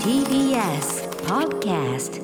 TBS Podcast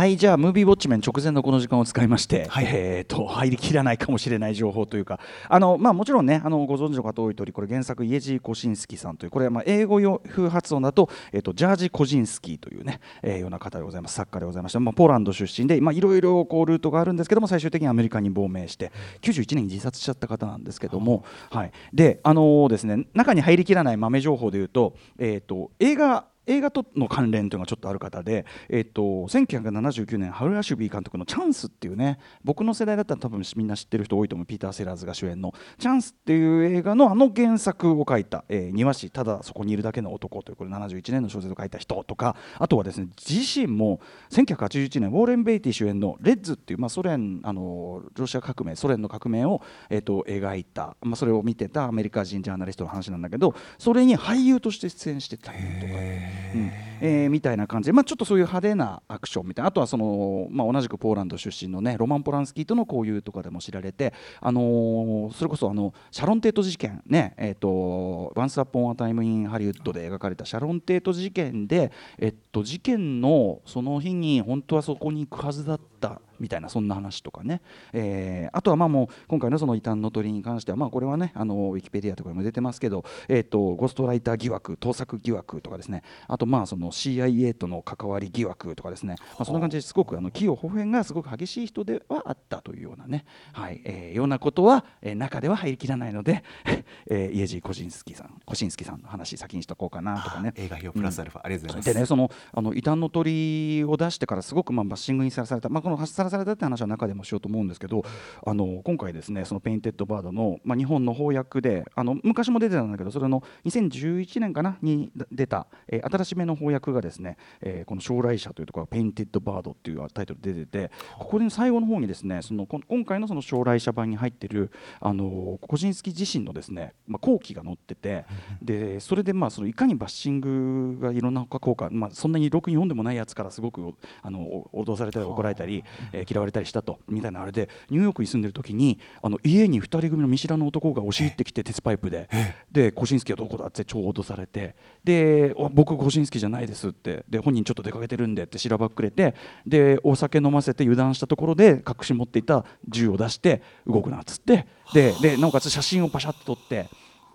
はいじゃあムービーウォッチメン直前のこの時間を使いまして、はい。えー、と入りきらないかもしれない情報というかあの、まあ、もちろんねあのご存知の方多い通りこれ原作イエジー・コシンスキーさんというこれはまあ英語よ風発音だと,、えー、とジャージ・コジンスキーというね、えーような方でございます。作家でございまして、まあ、ポーランド出身でまあいろいろこうルートがあるんですけども最終的にアメリカに亡命して91年に自殺しちゃった方なんですけども、はい、であのですね中に入りきらない豆情報でいうと,、えー、と映画映画との関連というのがちょっとある方で、えっと、1979年ハル・アシュビー監督の「チャンス」っていうね僕の世代だったら多分みんな知ってる人多いと思うピーター・セラーズが主演の「チャンス」っていう映画のあの原作を書いた、えー庭師ただそこにいるだけの男というこれ71年の小説を書いた人とかあとはですね自身も1981年ウォーレン・ベイティ主演の「レッズ」っていう、まあ、ソ連あのロシア革命ソ連の革命を、えっと描いた、まあ、それを見てたアメリカ人ジャーナリストの話なんだけどそれに俳優として出演してたりとか。うんえーみたいな感じで、まあ、ちょっとそういう派手なアクションみたいなあとはその、まあ、同じくポーランド出身のねロマン・ポランスキーとの交友とかでも知られて、あのーそれこそあのシャロン・テート事件ねえっ、と「ワンス・アッポン・ア・タイム・イン・ハリウッド」で描かれたシャロン・テート事件で、えっと、事件のその日に本当はそこに行くはずだったみたいなそんな話とかね、えーあとはまあもう今回のその異端の鳥に関してはまあこれはねあのウィキペディアとかにも出てますけど、えー、とゴーストライター疑惑盗作疑惑とかですね。あとまあその CIA との関わり疑惑とかですね、まあ、そんな感じです。ごくあの毀誉褒貶がすごく激しい人ではあったというようなね、はい。えーようなことは、えー中では入りきらないので、えーイエジー・コジンスキーさんコシンスキーさんの話先にしとこうかなとかね。映画評プラスアルファ、ありがとうございます。でねそのあの異端の鳥を出してからすごくまあバッシングにさらされた、まあ、このさらされたって話は中でもしようと思うんですけどあの今回ですねそのペインテッドバードの、まあ、日本の翻訳であの昔も出てたんだけどそれの2011年かな？に出た、えー新しめの翻訳がですね、えーこの松籟社というところペインテッドバードっていうタイトルで出ててここで最後の方にですねその今回のその将来者版に入ってるあのコジンスキー自身のですね、まあ、後期が載っててでそれでまあそのいかにバッシングがいろんな効果、まあ、そんなにろくに読んでもないやつからすごくあのお脅されたり怒られたり、えー嫌われたりしたとみたいなあれでニューヨークに住んでる時にあの家に2人組の見知らぬ男が押し入ってきて鉄パイプで。でコシンスキーはどこだって超脅されて。でお僕コシンスキーじゃないですって。で本人ちょっと出かけてるんでってしらばっくれて。でお酒飲ませて油断したところで隠し持っていた銃を出して動くなっつって。ででなおかつ写真をパシャッと撮って。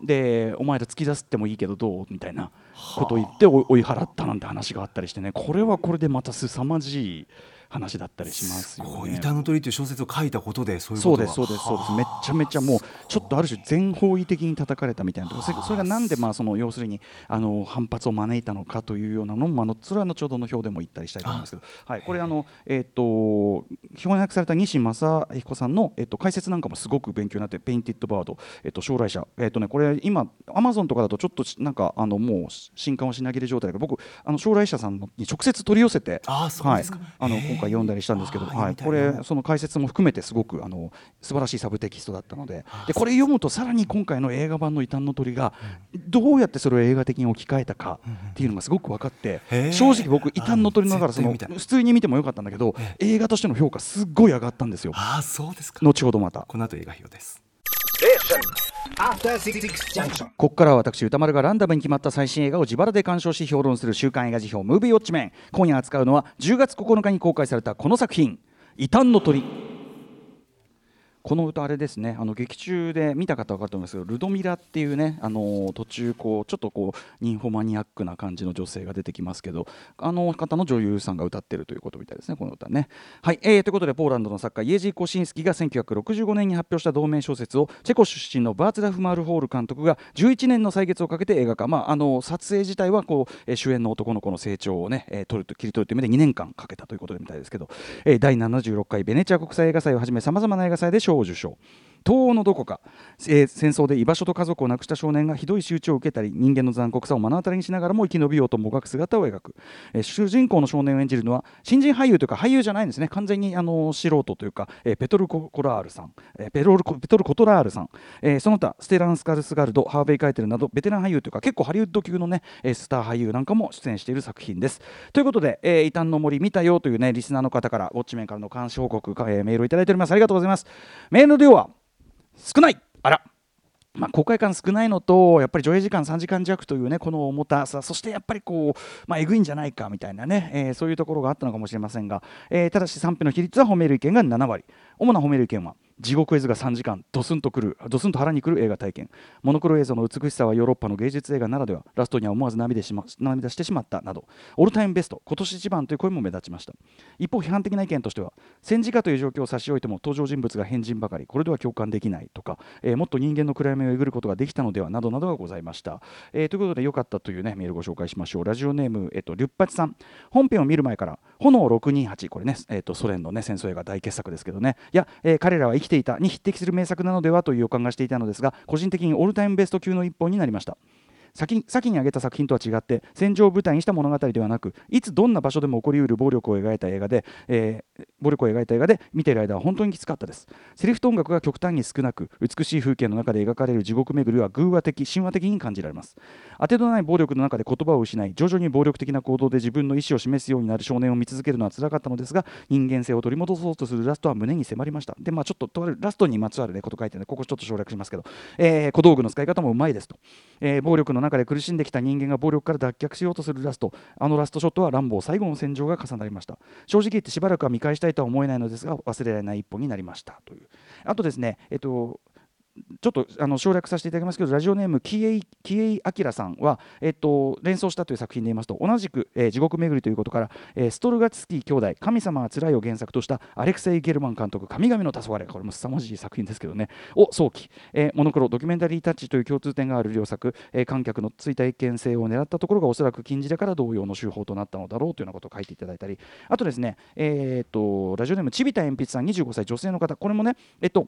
でお前ら突き出すってもいいけどどう？みたいなことを言って追い払ったなんて話があったりしてね。これはこれでまた凄まじい話だったりしますよね。こう異端の鳥という小説を書いたことでそういうそうことが。ですそうですそうです。めっちゃめちゃもうちょっとある種全方位的に叩かれたみたいなところ。それがなんでまあその要するにあの反発を招いたのかというようなのもあのそれは後ほどの表でも言ったりしたいと思うんですけど。はい。これあのえっ、と翻訳された西成彦さんのえっ、と解説なんかもすごく勉強になってペインティッドバード。えっ、と松籟社。えっ、とねこれ今アマゾンとかだとちょっとしなんかあのもう新刊を品切れ状態で僕あの松籟社さんに直接取り寄せてあーそうですか。はい、あの今回読んだりしたんですけど、はい、これその解説も含めてすごくあの素晴らしいサブテキストだったのででこれ読むとさらに今回の映画版の「異端の鳥」がどうやってそれを映画的に置き換えたかっていうのがすごく分かって正直僕「異端の鳥」のだからその普通に見てもよかったんだけど映画としての評価すっごい上がったんですよ。ああそうですか。後ほどまた。この後映画表です.ここからは私歌丸がランダムに決まった最新映画を自腹で鑑賞し評論する週刊映画辞表「ムービーウォッチメン」今夜扱うのは10月9日に公開されたこの作品「異端の鳥」この歌あれですね。あの劇中で見た方は分かると思いますけどルドミラっていうねあの途中こうちょっとこうニンフォマニアックな感じの女性が出てきますけどあの方の女優さんが歌ってるということみたいですねこの歌ね。はい、えーということでポーランドの作家イエジー・コシンスキが1965年に発表した同名小説をチェコ出身のバーツラフ・マールホール監督が11年の歳月をかけて映画化、まあ、あの撮影自体はこう、主演の男の子の成長をね、えー撮ると切り取るという意味で2年間かけたということみたいですけど、えー第76回ベネチア国際映画祭をはじめさまざまな映画祭で賞を受賞。東欧のどこか、えー戦争で居場所と家族を亡くした少年がひどい仕打ちを受けたり人間の残酷さを目の当たりにしながらも生き延びようともがく姿を描く、えー主人公の少年を演じるのは新人俳優というか俳優じゃないんですね。完全にあの素人というか、えーペトルコ・コラールさん、えーペロルコペトル・コトラールさん、えーその他ステラン・スカルスガルドハーベイ・カイテルなどベテラン俳優というか結構ハリウッド級のねスター俳優なんかも出演している作品です。ということで、えー、異端の森見たよというねリスナーの方からウォッチメンからの監視報告、えーメールをいただいております。ありがとうございます。メールの量は少ない。あら。まあ、公開感少ないのと、やっぱり上映時間3時間弱というね、この重たさ、そしてやっぱりこう、まあ、えぐいんじゃないかみたいなね、えーそういうところがあったのかもしれませんが、えーただし賛否の比率は褒める意見が7割、主な褒める意見は、地獄絵図が3時間、ドスンとくる、ドスンと腹にくる映画体験、モノクロ映像の美しさはヨーロッパの芸術映画ならでは、ラストには思わず涙しま涙してしまったなど、オールタイムベスト、今年一番という声も目立ちました。一方、批判的な意見としては、戦時下という状況を差し置いても、登場人物が変人ばかり、これでは共感できないとか、えーもっと人間の暗闇をえぐることができたのではなどなどがございました。えーということで、良かったという、ね、メールをご紹介しましょう。ラジオネーム、えっと、リュッパチさん、本編を見る前から、炎628、これね、えっと、ソ連の、ね、戦争映画大傑作ですけどね、いや、えー彼らはきていたに匹敵する名作なのではという予感がしていたのですが、個人的にオールタイムベスト級の一本になりました。先先に挙げた作品とは違って戦場を舞台にした物語ではなくいつどんな場所でも起こりうる暴力を描いた映画で、えー暴力を描いた映画で見ている間は本当にきつかったです。セリフと音楽が極端に少なく美しい風景の中で描かれる地獄巡りは偶話的神話的に感じられます。当てのない暴力の中で言葉を失い徐々に暴力的な行動で自分の意思を示すようになる少年を見続けるのは辛かったのですが人間性を取り戻そうとするラストは胸に迫りました。でまあちょっととあるラストにまつわる、ね、こと書いてるのでここちょっと省略しますけど、えー小道具の使い方もうまいですと、えー暴力の中で苦しんできた人間が暴力から脱却しようとするラストあのラストショットは乱暴。最後の戦場が重なりました。正直言ってしばらくは見返したいとは思えないのですが忘れられない一本になりました。という。あとですねえっとちょっとあの省略させていただきますけど、ラジオネーム、キエイ・キエイアキラさんは、えっと、連想したという作品で言いますと、同じく、えー地獄巡りということから、えーストルガツキー兄弟、神様はつらいを原作としたアレクセイ・ゲルマン監督、神々の黄昏これも凄まじい作品ですけどね、を早期、えーモノクロ、ドキュメンタリータッチという共通点がある両作、えー観客のついた一見性を狙ったところがおそらく禁じ手から同様の手法となったのだろうというようなことを書いていただいたり、あとですね、えーっと、ラジオネーム、ちびた鉛筆さん、25歳、女性の方、これもね、えっと、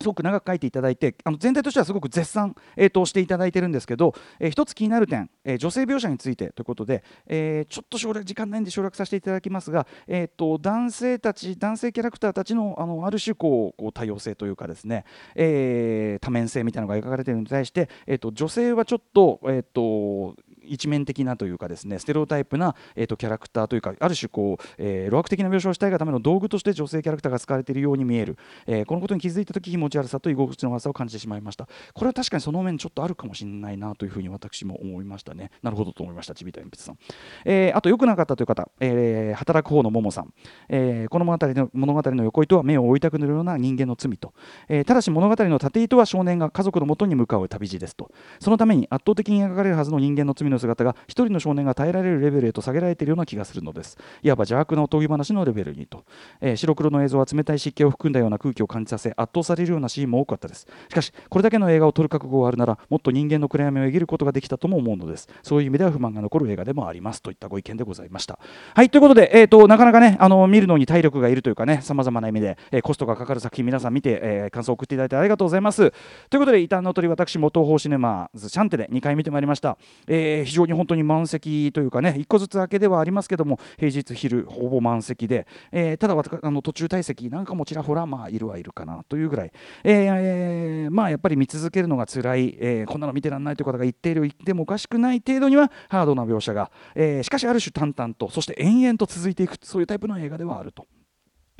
すごく長く書いていただいてあの全体としてはすごく絶賛、えーとしていただいてるんですけど、えー一つ気になる点、えー女性描写についてということで、えーちょっと省略時間ないんで省略させていただきますが、えー、と男性たち男性キャラクターたちのあのある種こう多様性というかですね、えー多面性みたいなのが描かれているのに対して、えー、と女性はちょっと,、えー、と一面的なというかですねステレオタイプな、えー、とキャラクターというかある種こう、えー、路悪的な描写をしたいがための道具として女性キャラクターが使われているように見える、えーこのことに気づいた時気持ち悪さと居心地の悪さを感じてしまいました。これは確かにその面ちょっとあるかもしれないなというふうに私も思いましたね。なるほどと思いました。ちびた鉛筆さん、えーあと良くなかったという方、えー働く方のももさん、えーこの物語の物語の横糸は目を追いたくなるような人間の罪と、えーただし物語の縦糸は少年が家族のもとに向かう旅路ですと。そのために圧倒的に描かれるはずの人間の罪のの姿が一人の少年が耐えられるレベルへと下げられているような気がするのです。いわば邪悪なおとぎ話のレベルにと、えー白黒の映像は冷たい湿気を含んだような空気を感じさせ圧倒されるようなシーンも多かったです。しかしこれだけの映画を撮る覚悟があるならもっと人間の暗闇をえぎることができたとも思うのです。そういう意味では不満が残る映画でもありますといったご意見でございました。はいということで、えー、となかなかねあの見るのに体力がいるというかねさまざまな意味で、えーコストがかかる作品皆さん見て、えー感想を送っていただいてありがとうございます。ということで異端の鳥私も東宝シネマズシャンテで2回見てまいりました、えー非常に本当に満席というかね1個ずつ明けではありますけども平日昼ほぼ満席で、えーただあの途中退席なんかもちらほらまあいるはいるかなというぐらい、えーまあやっぱり見続けるのが辛い、えーこんなの見てらんないという方が言っている言ってもおかしくない程度にはハードな描写が、えしかしある種淡々とそして延々と続いていくそういうタイプの映画ではあると。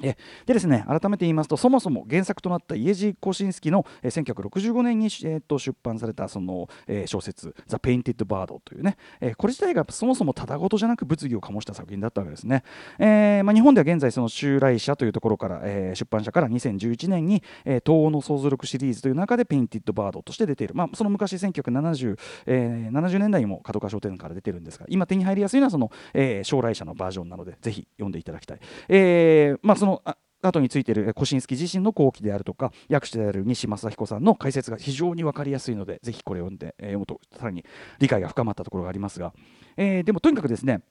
でですね改めて言いますとそもそも原作となったイエジー・コシンスキの、えー1965年に、えーと出版されたその、えー小説「 The Painted Bird」というね、えーこれ自体がそもそもただごとじゃなく物議を醸した作品だったわけですね、えーまあ、日本では現在その松籟社というところから、えー出版社から2011年に、えー東欧の想像力シリーズという中でペインティッド・バードとして出ている、まあ、その昔1970、えー70年代にも角川書店から出てるんですが今手に入りやすいのはその、えー松籟社のバージョンなのでぜひ読んでいただきたい、えーまあ、そのの後についているえーコシンスキ自身の後記であるとか訳者である西成彦さんの解説が非常に分かりやすいのでぜひこれを読んで、えー読むとさらに理解が深まったところがありますが、えーでもとにかくですね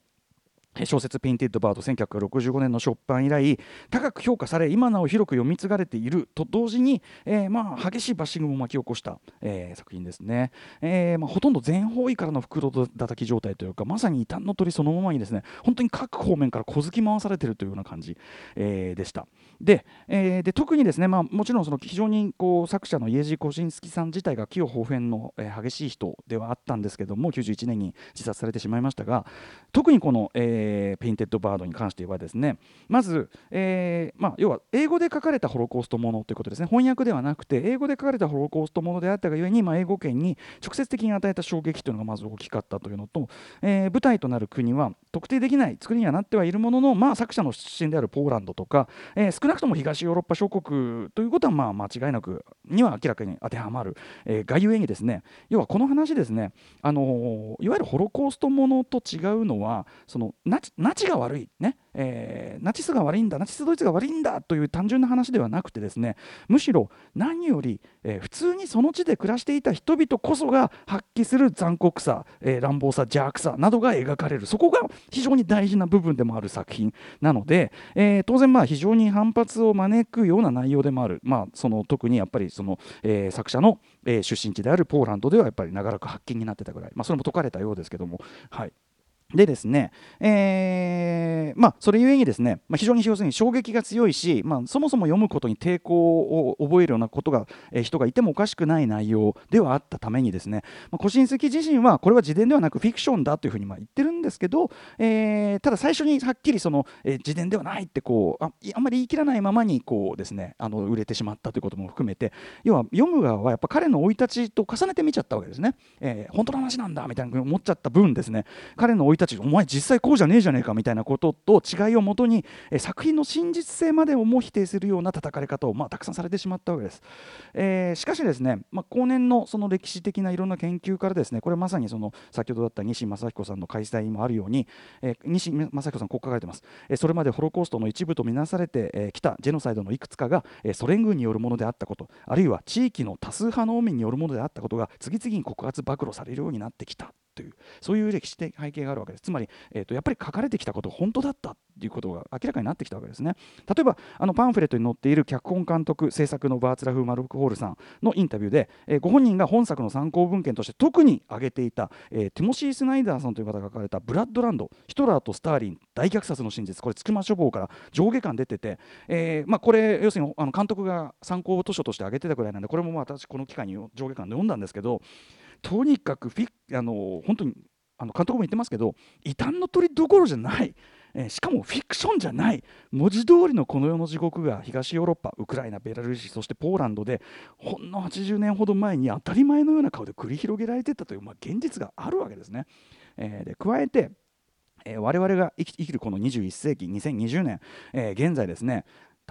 小説「ペインティッド・バード」1965年の出版以来高く評価され今なお広く読み継がれていると同時に、えーまあ、激しいバッシングも巻き起こした、えー作品ですね、えーまあ、ほとんど全方位からの袋叩き状態というかまさに異端の鳥そのままにですね本当に各方面から小突き回されているというような感じ、えーでした。で,、えーで特にですね、まあ、もちろんその非常にこう作者のイエジー・コシンスキさん自体が毀誉褒貶の、えー激しい人ではあったんですけども91年に自殺されてしまいましたが特にこの、えーペインテッド・バードに関してはですねまず、えーまあ、要は英語で書かれたホロコーストものということですね。翻訳ではなくて英語で書かれたホロコーストものであったがゆえに、まあ、英語圏に直接的に与えた衝撃というのがまず大きかったというのと、えー舞台となる国は特定できない作りにはなってはいるものの、まあ、作者の出身であるポーランドとか、えー少なくとも東ヨーロッパ諸国ということはまあ間違いなくには明らかに当てはまる、えーがゆえにですね。要はこの話ですね、あのーいわゆるホロコーストものと違うのはそのナチナチが悪いね、えーナチスが悪いんだナチスドイツが悪いんだという単純な話ではなくてですねむしろ何より、えー普通にその地で暮らしていた人々こそが発揮する残酷さ、えー乱暴さ邪悪さなどが描かれる。そこが非常に大事な部分でもある作品なので、えー当然まあ非常に反発を招くような内容でもある、まあ、その特にやっぱりその、えー作者の、えー出身地であるポーランドではやっぱり長らく発見になってたぐらい、まあ、それも解かれたようですけども。はい。でですね、えーまあ、それゆえにですね、まあ、非常に要するに衝撃が強いし、まあ、そもそも読むことに抵抗を覚えるようなことが、えー人がいてもおかしくない内容ではあったためにですね、まあ、コシンスキ自身はこれは自伝ではなくフィクションだというふうにまあ言ってるんですけど、えーただ最初にはっきりその、えー自伝ではないってこうああんまり言い切らないままにこうですねあの売れてしまったということも含めて要は読む側はやっぱ彼の生い立ちと重ねて見ちゃったわけですね、えー本当の話なんだみたいなふうに思っちゃった分ですね彼の生い立ちお前実際こうじゃねえじゃねえかみたいなことと違いをもとに、え作品の真実性までをも否定するような叩かれ方を、まあ、たくさんされてしまったわけです、えーしかしですね、まあ、後年のその歴史的ないろんな研究からですねこれまさにその先ほどだった西正彦さんの開催にもあるように、えー西正彦さんこう書かれてます、えそれまでホロコーストの一部とみなされてえーたジェノサイドのいくつかが、えソ連軍によるものであったことあるいは地域の多数派の民によるものであったことが次々に告発暴露されるようになってきた。というそういう歴史的背景があるわけです。つまり、えー、とやっぱり書かれてきたこと本当だったということが明らかになってきたわけですね。例えばあのパンフレットに載っている脚本監督制作のバーツラフ・マルクホールさんのインタビューで、えーご本人が本作の参考文献として特に挙げていた、えーティモシー・スナイダーさんという方が書かれた「ブラッドランドヒトラーとスターリン大虐殺の真実」これ筑間書房から上下巻出てて、えーまあ、これ要するにあの監督が参考図書として挙げてたぐらいなんでこれもまあ私この機会に上下巻で読んだんですけどとにかくフィあの本当にあの監督も言ってますけど異端の鳥どころじゃない、えしかもフィクションじゃない文字通りのこの世の地獄が東ヨーロッパウクライナベラルーシそしてポーランドでほんの80年ほど前に当たり前のような顔で繰り広げられていたという、まあ、現実があるわけですね。えーで加えてえー我々が生き生きるこの21世紀2020年、えー現在ですね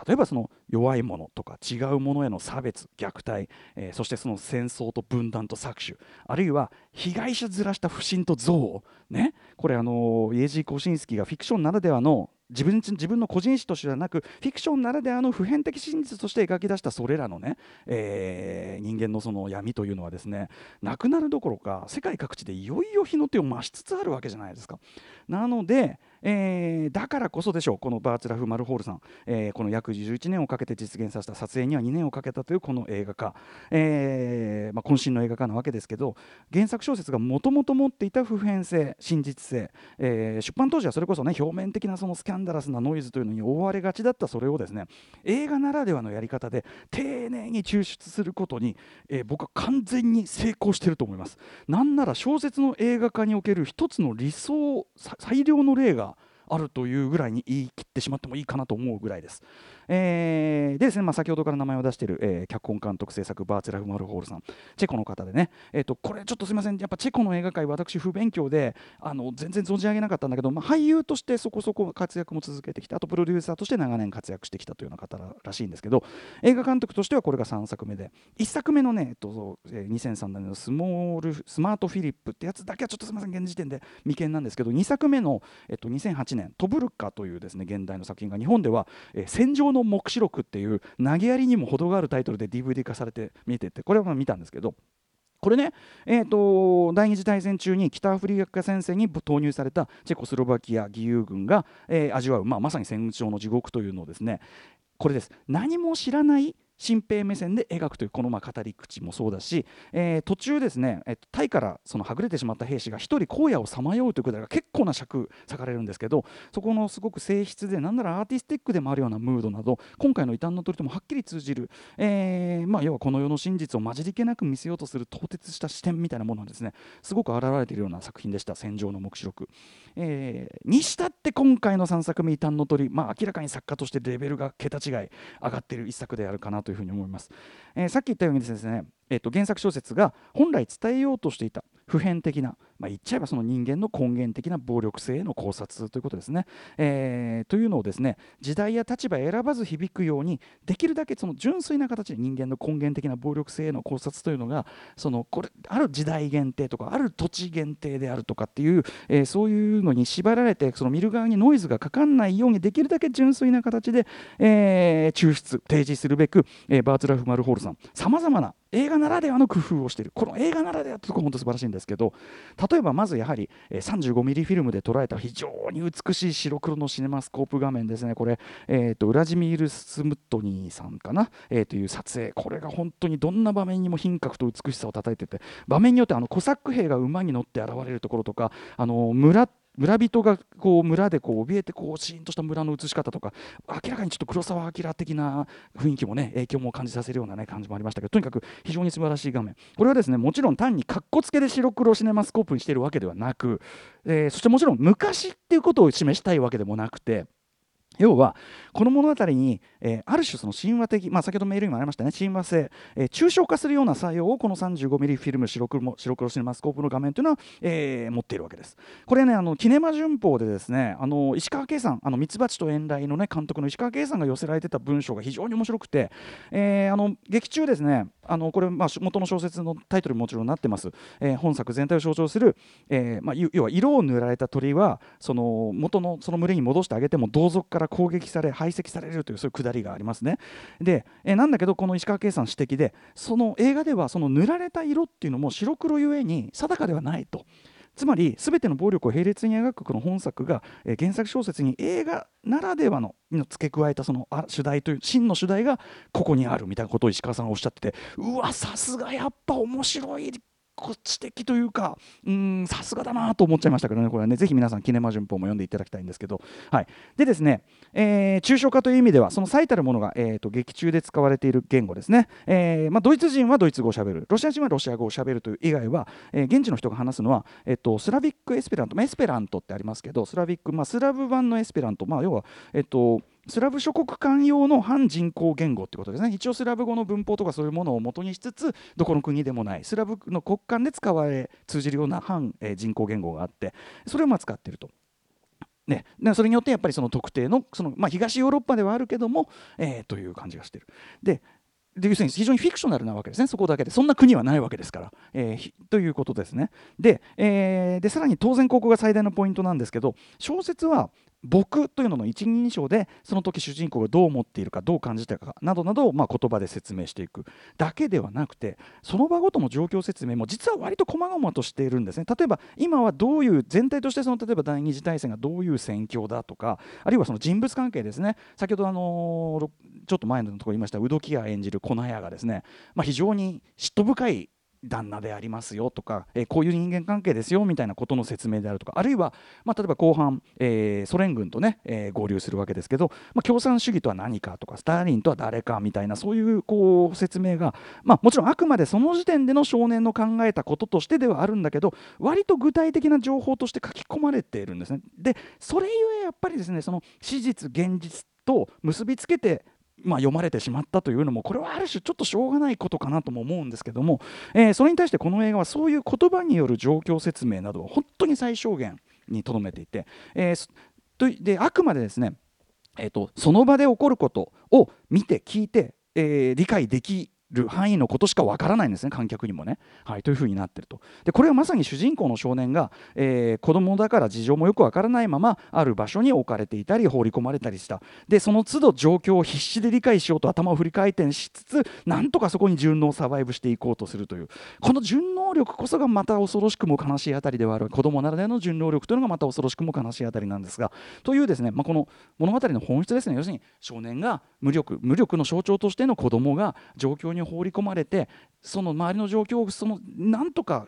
例えばその弱いものとか違うものへの差別虐待、えーそしてその戦争と分断と搾取あるいは被害者ずらした不信と憎悪ねこれあのイエジー・コシンスキーがフィクションならではの自分自分の個人史としてではなくフィクションならではの普遍的真実として描き出したそれらのね、えー人間のその闇というのはですねなくなるどころか世界各地でいよいよ日の手を増しつつあるわけじゃないですか。なので、えーだからこそでしょうこのバーツラフ・マルホールさん、えーこの約11年をかけて実現させた撮影には2年をかけたというこの映画化、えーまあ、渾身の映画化なわけですけど原作小説がもともと持っていた普遍性真実性、えー出版当時はそれこそね表面的なそのスキャンダラスなノイズというのに覆われがちだったそれをですね映画ならではのやり方で丁寧に抽出することに、えー僕は完全に成功していると思います。なんなら小説の映画化における一つの理想最良の例があるというぐらいに言い切ってしまってもいいかなと思うぐらいです。えーでですね、まあ、先ほどから名前を出している、えー脚本監督制作バーチェラフ・マルホールさんチェコの方でね、えー、とこれちょっとすみません。やっぱチェコの映画界私不勉強であの全然存じ上げなかったんだけど、まあ、俳優としてそこそこ活躍も続けてきてあとプロデューサーとして長年活躍してきたというような方らしいんですけど映画監督としてはこれが3作目で1作目のね、えっとえー2003年のスモールスマートフィリップってやつだけはちょっとすみません。現時点で未見なんですけど2作目の、えっと、2008年「トブルカ」というですね現代の作品が日本では「えー戦場の黙示録」っていう投げやりにも程があるタイトルで DVD 化されて見ててこれはまあ見たんですけどこれね、えー、と第二次大戦中に北アフリカ戦線に投入されたチェコスロバキア義勇軍が、えー味わう、まあ、まさに戦場の地獄というのをですねこれです。何も知らない新兵目線で描くというこのまあ語り口もそうだし、えー途中ですね、えっとタイからそのはぐれてしまった兵士が一人荒野をさまようというくだりが結構な尺割かれるんですけどそこのすごく静筆でなんならアーティスティックでもあるようなムードなど今回の異端の鳥ともはっきり通じる、えーまあ、要はこの世の真実を混じり気なく見せようとする凍結した視点みたいなものがですね。すごく現れているような作品でした「戦場の黙示録」えーにしたって今回の3作目「異端の鳥」まあ、明らかに作家としてレベルが桁違い上がっている一作であるかなとというふうに思います、えーさっき言ったようにですね、えー、と原作小説が本来伝えようとしていた普遍的な、まあ、言っちゃえばその人間の根源的な暴力性への考察ということですね。えーというのをですね時代や立場選ばず響くようにできるだけその純粋な形で人間の根源的な暴力性への考察というのがそのこれある時代限定とかある土地限定であるとかっていう、えーそういうのに縛られてその見る側にノイズがかかんないようにできるだけ純粋な形で、えー抽出提示するべく、えーバーツラフ・マルホールさんさまざまな映画ならではの工夫をしている。この映画ならではってところ本当素晴らしいんですけど例えばまずやはり、35mm フィルムで捉えた非常に美しい白黒のシネマスコープ画面ですね。これ、えー、とウラジミール・スムットニーさんかな、えーという撮影。これが本当にどんな場面にも品格と美しさを叩いてて場面によってあのコサック兵が馬に乗って現れるところとかあの村村人がこう村でこう怯えてこうシーンとした村の写し方とか明らかにちょっと黒澤明的な雰囲気もね影響も感じさせるようなね感じもありましたけどとにかく非常に素晴らしい画面。これはですねもちろん単にかっこつけで白黒シネマスコープにしているわけではなく、えそしてもちろん昔っていうことを示したいわけでもなくて要はこの物語に、えーある種その神話的、まあ、先ほどメールにもありましたね神話性、えー抽象化するような作用をこの 35mm フィルム白黒白黒シネマスコープの画面というのは、えー持っているわけです。これねあのキネマ旬報でですねあの石川圭さんあのミツバチと遠雷のね監督の石川圭さんが寄せられてた文章が非常に面白くて、えーあの劇中ですねあのこれ、まあ、元の小説のタイトルにもちろんなってます、えー本作全体を象徴する、えーまあ、要要は色を塗られた鳥はその元のその群れに戻してあげても同族から攻撃され排斥されるというそういうくだりがありますね。で、えなんだけどこの石川圭さん指摘でその映画ではその塗られた色っていうのも白黒ゆえに定かではないと。つまり全ての暴力を並列に描くこの本作が、え原作小説に映画ならではのの付け加えたそのあ主題という真の主題がここにあるみたいなことを石川さんがおっしゃっててうわさすがやっぱ面白い知的というかさすがだなと思っちゃいましたけどね。これはねぜひ皆さんキネマ旬報も読んでいただきたいんですけど、はい、でですね、えー抽象化という意味ではその最たるものが、えー、と劇中で使われている言語ですね、えーまあ、ドイツ人はドイツ語をしゃべる。ロシア人はロシア語をしゃべるという以外は、えー現地の人が話すのは、えっとスラビックエスペラント、まあエスペラントってありますけどスラビック、まあ、スラブ版のエスペラント、まあ、要は、えっとスラブ諸国間用の半人工言語ってことですね一応スラブ語の文法とかそういうものを元にしつつどこの国でもないスラブの国間で使われ通じるような半、え人工言語があってそれをまあ使ってると。ね、でそれによってやっぱりその特定のその、まあ、東ヨーロッパではあるけども、えーという感じがしてる。で非常にフィクショナルなわけですね、そこだけで、そんな国はないわけですから。えーということですね。で,、えーで、さらに当然、ここが最大のポイントなんですけど、小説は僕というのの一人称でその時主人公がどう思っているかどう感じているかなどなどをまあ言葉で説明していく。だけではなくてその場ごとの状況説明も実は割と細々としているんですね。例えば今はどういう全体としてその例えば第二次大戦がどういう戦況だとかあるいはその人物関係ですね。先ほどあのちょっと前のところ言いましたウドキア演じる粉屋がですね、まあ、非常に嫉妬深い旦那でありますよとか、えーこういう人間関係ですよみたいなことの説明であるとかあるいは、まあ、例えば後半、えーソ連軍とね、えー合流するわけですけど、まあ、共産主義とは何かとかスターリンとは誰かみたいなそういうこう説明が、まあ、もちろんあくまでその時点での少年の考えたこととしてではあるんだけど割と具体的な情報として書き込まれているんですね。でそれゆえやっぱりですねその史実現実と結びつけてまあ、読まれてしまったというのもこれはある種ちょっとしょうがないことかなとも思うんですけども、えーそれに対してこの映画はそういう言葉による状況説明などを本当に最小限にとどめていて、えーとであくまでですね、えー、とその場で起こることを見て聞いて、えー理解できる範囲のことしかわからないんですね観客にもね、はい、というふうになってると。でこれはまさに主人公の少年が、えー、子供だから事情もよくわからないままある場所に置かれていたり放り込まれたりした。でその都度状況を必死で理解しようと頭を振り回転しつつなんとかそこに順応サバイブしていこうとするという。この順応力こそがまた恐ろしくも悲しいあたりではある。子供ならではの順応力というのがまた恐ろしくも悲しいあたりなんですがというですね、まあ、この物語の本質ですね。要するに少年が無力無力の象徴としての子供が状況にに放り込まれてその周りの状況をそのなんとか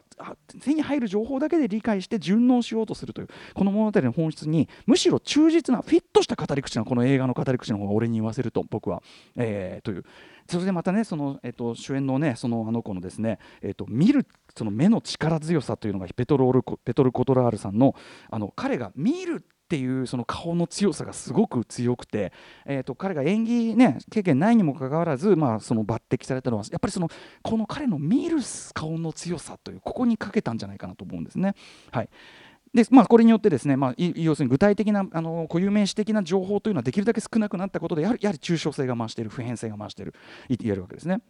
手に入る情報だけで理解して順応しようとするというこの物語の本質にむしろ忠実なフィットした語り口なこの映画の語り口の方が俺に言わせると僕は、えー、という。それでまたねその、えーと、主演のねそのあの子のですね、えーと、見るその目の力強さというのがペトロールペトル・コトラールさんのあの彼が見るってっていうその顔の強さがすごく強くて、えーと、彼が演技、ね、経験ないにもかかわらず、まあ、その抜擢されたのはやっぱりそのこの彼の見る顔の強さというここにかけたんじゃないかなと思うんですね。はいでまあ、これによってですね、まあ、要するに具体的なあの固有名詞的な情報というのはできるだけ少なくなったことでやはりやはり抽象性が増している普遍性が増している言えるわけですね。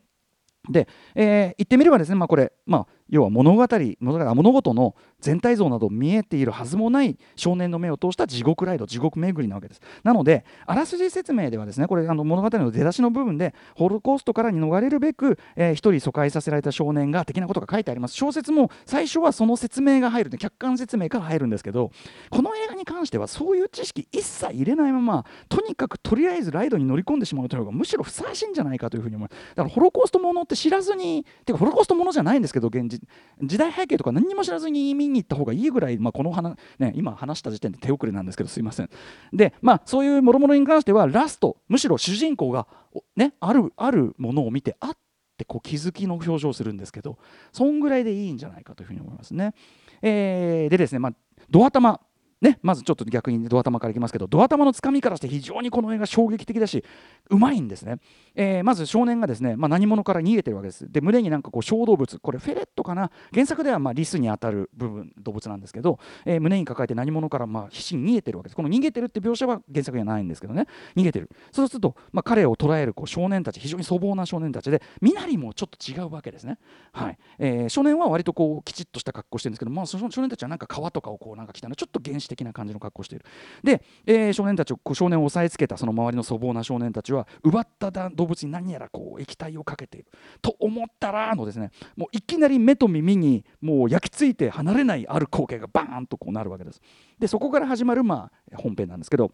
で、えー、言ってみればですね、まあ、これ、まあ、要は物語物事の全体像など見えているはずもない少年の目を通した地獄ライド地獄巡りなわけです。なのであらすじ説明ではですねこれあの物語の出だしの部分でホロコーストから逃れるべく、えー、人疎開させられた少年が的なことが書いてあります。小説も最初はその説明が入る客観説明から入るんですけどこの映画に関してはそういう知識一切入れないままとにかくとりあえずライドに乗り込んでしまうというのがむしろふさわしいんじゃないかというふうに思います。だからホロコーストものって知らずにてかホロコーストものじゃないんですけど現実時代背景とか何も知らずに見に行った方がいいぐらい、まあ、この話、ね、今話した時点で手遅れなんですけどすいませんでまあそういうもろもろに関してはラストむしろ主人公が、ね、あるあるものを見てあってこう気づきの表情をするんですけどそんぐらいでいいんじゃないかというふうに思いますね。えー、でですね、まあ、ド頭ね、まずちょっと逆にドア玉からいきますけどドア玉のつかみからして非常にこの映画衝撃的だしうまいんですね、えー、まず少年がですね、まあ、何者から逃げてるわけです。で胸になんかこう小動物これフェレットかな？原作ではまあリスに当たる部分動物なんですけど、えー、胸に抱えて何者からまあ必死に逃げてるわけです。この逃げてるって描写は原作にはないんですけどね。逃げてる。そうすると、まあ、彼を捉えるこう少年たち非常に粗暴な少年たちで身なりもちょっと違うわけですね、はい。えー、少年は割とこうきちっとした格好してるんですけど、まあ、その少年たちはなんか革とかをこうなんか着たのちょっと原始的な感じの格好している。で、え、少年たちをこう少年を押さえつけたその周りの粗暴な少年たちは奪った動物に何やらこう液体をかけていると思ったらのですねもういきなり目と耳にもう焼き付いて離れないある光景がバーンとこうなるわけです。でそこから始まるまあ本編なんですけど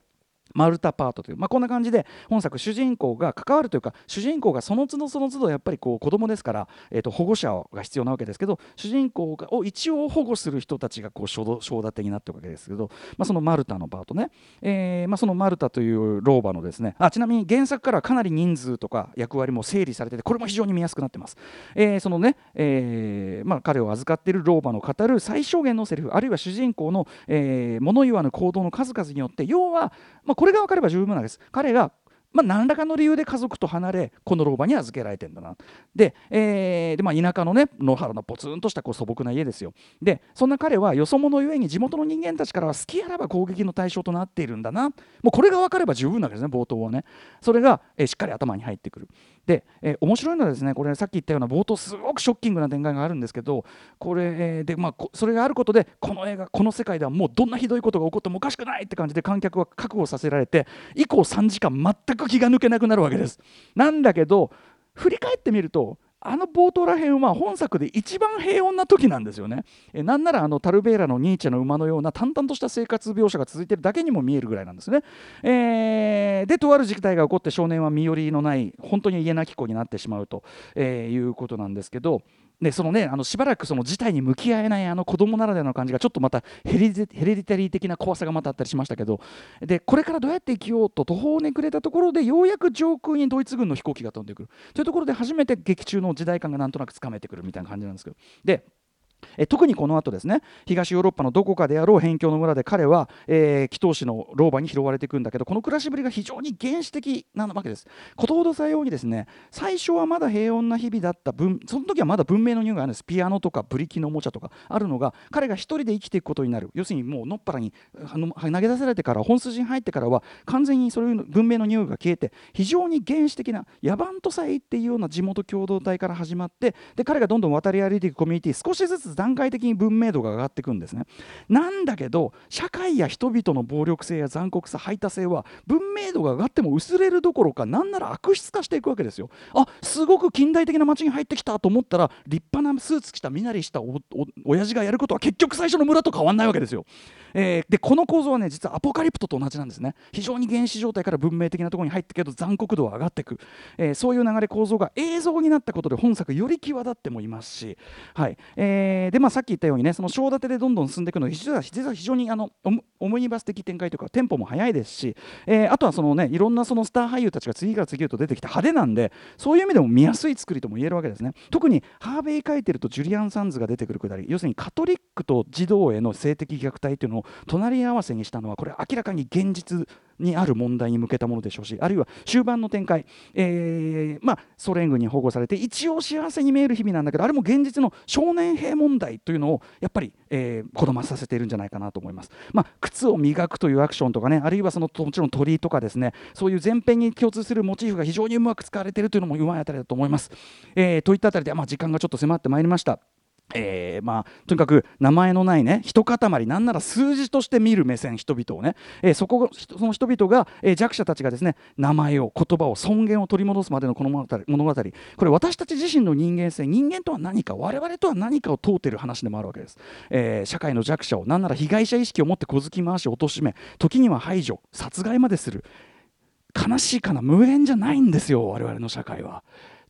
マルタパートという、まあ、こんな感じで本作主人公が関わるというか主人公がその都度その都度やっぱりこう子供ですから、えー、と保護者が必要なわけですけど主人公を一応保護する人たちがこう承立になってるわけですけど、まあ、そのマルタのパートね、えーまあ、そのマルタという老婆のですねあちなみに原作からかなり人数とか役割も整理されててこれも非常に見やすくなってます、えー、そのね、えーまあ、彼を預かっている老婆の語る最小限のセリフあるいは主人公の、えー、物言わぬ行動の数々によって要は、まあ、これが分かれば十分なんです。彼がまあ、何らかの理由で家族と離れこの老婆に預けられてんだな。で,、えーでまあ、田舎のね野原のポツンとしたこう素朴な家ですよ。でそんな彼はよそ者ゆえに地元の人間たちからは好きあらば攻撃の対象となっているんだな。もうこれが分かれば十分なわけですね冒頭はね。それが、えー、しっかり頭に入ってくる。で、えー、面白いのはですねこれさっき言ったような冒頭すごくショッキングな展開があるんですけどこれ、えー、でまあそれがあることでこの映画この世界ではもうどんなひどいことが起こってもおかしくないって感じで観客は覚悟させられて以降3時間全く気が抜けなくなるわけです。なんだけど振り返ってみるとあの冒頭らへんは本作で一番平穏な時なんですよね。えなんならあのタルベーラのニーチェの馬のような淡々とした生活描写が続いてるだけにも見えるぐらいなんですね。えー、でとある事態が起こって少年は身寄りのない本当に家なき子になってしまうと、えー、いうことなんですけど。でそのねあのしばらくその事態に向き合えないあの子供ならではの感じがちょっとまたヘレディタリー的な怖さがまたあったりしましたけどでこれからどうやって生きようと途方に暮れたところでようやく上空にドイツ軍の飛行機が飛んでくる。というところで初めて劇中の時代感がなんとなくつかめてくるみたいな感じなんですけど。でえ特にこの後ですね東ヨーロッパのどこかであろう辺境の村で彼は、えー、祈祷師の老婆に拾われていくんだけどこの暮らしぶりが非常に原始的なわけです。ことほどさようにですね最初はまだ平穏な日々だった分その時はまだ文明の匂いがあるんです。ピアノとかブリキのおもちゃとかあるのが彼が一人で生きていくことになる。要するにもうのっぱらに投げ出されてから本筋に入ってからは完全にそういう文明の匂いが消えて非常に原始的な野蛮とさえ言っていいような地元共同体から始まってで彼がどんどん渡り歩いていくコミュニティ少しずつ段階的に文明度が上がっていくんですね。なんだけど社会や人々の暴力性や残酷さ排他性は文明度が上がっても薄れるどころかなんなら悪質化していくわけですよ。あすごく近代的な街に入ってきたと思ったら立派なスーツ着た身なりしたおお親父がやることは結局最初の村と変わんないわけですよ、えーでこの構造はね実はアポカリプトと同じなんですね。非常に原始状態から文明的なところに入ったけど残酷度は上がっていく、えーそういう流れ構造が映像になったことで本作より際立ってもいますし、はい。えーでまあ、さっき言ったようにねその章立てでどんどん進んでいくのは実は実は非常にあのオムニバス的展開というかテンポも速いですし、えーあとはそのねいろんなそのスター俳優たちが次から次へと出てきて派手なんでそういう意味でも見やすい作りとも言えるわけですね。特にハーベイ・カイテルとジュリアン・サンズが出てくるくだり要するにカトリックと児童への性的虐待というのを隣り合わせにしたのはこれ明らかに現実にある問題に向けたものでしょうしあるいは終盤の展開、えーまあ、ソ連軍に保護されて一応幸せに見える日々なんだけどあれも現実の少年兵問題というのをやっぱり、えー、こだまさせているんじゃないかなと思います、まあ、靴を磨くというアクションとかねあるいはそのもちろん鳥とかですねそういう前編に共通するモチーフが非常にうまく使われているというのもうまいあたりだと思います、えーといったあたりで、まあ、時間がちょっと迫ってまいりました。えーまあ、とにかく名前のないね一塊なんなら数字として見る目線人々をね、えーそこその人々が、えー弱者たちがですね名前を言葉を尊厳を取り戻すまでのこの物語これ私たち自身の人間性人間とは何か我々とは何かを問うてる話でもあるわけです、えー社会の弱者をなんなら被害者意識を持って小突き回し貶め時には排除殺害までする。悲しいかな無縁じゃないんですよ我々の社会は。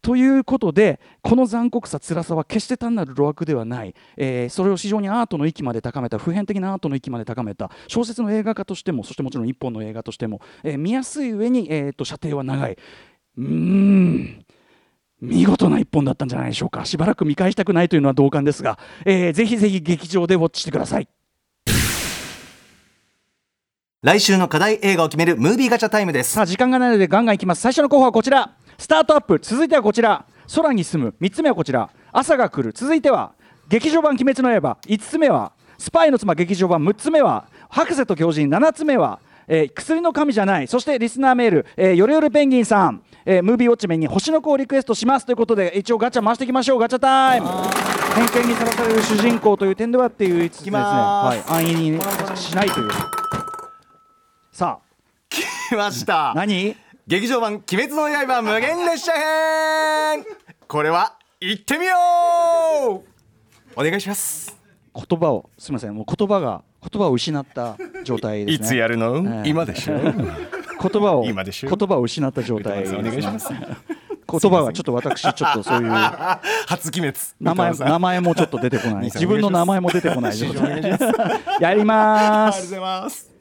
ということでこの残酷さ辛さは決して単なる路悪ではない、えーそれを非常にアートの域まで高めた普遍的なアートの域まで高めた。小説の映画化としてもそしてもちろん一本の映画としても、えー見やすい上に、えーと射程は長い。うーん。見事な一本だったんじゃないでしょうか。しばらく見返したくないというのは同感ですが、えーぜひぜひ劇場でウォッチしてください。来週の課題映画を決めるムービーガチャタイムです。さあ時間がないのでガンガンいきます。最初の候補はこちらスタートアップ続いてはこちら。空に住む3つ目はこちら。朝が来る。続いては劇場版鬼滅の刃。5つ目はスパイの妻劇場版。6つ目は博士と狂人。7つ目はえー薬の神じゃない。そしてリスナーメール、えー、よるよるペンギンさん、えームービーウォッチメンに星の子をリクエストします。ということで一応ガチャ回していきましょう。ガチャタイム。偏見にさらされる主人公という点ではっていういつつですね、まはい、安易にしないという。さ来ました。あ何？劇場版鬼滅の刃無限列車編。これは行ってみよう。お願いします。言葉をすみません。もう言葉が言葉を失った状態ですね。いつやるの、ええ。今でしょ？言葉を今でしょ？言葉を失った状態ですお願いします言葉はちょっと私ちょっとそういう 初鬼滅。名前名前もちょっと出てこない。自分の名前も出てこない状態。やりまありがとうごすざいます.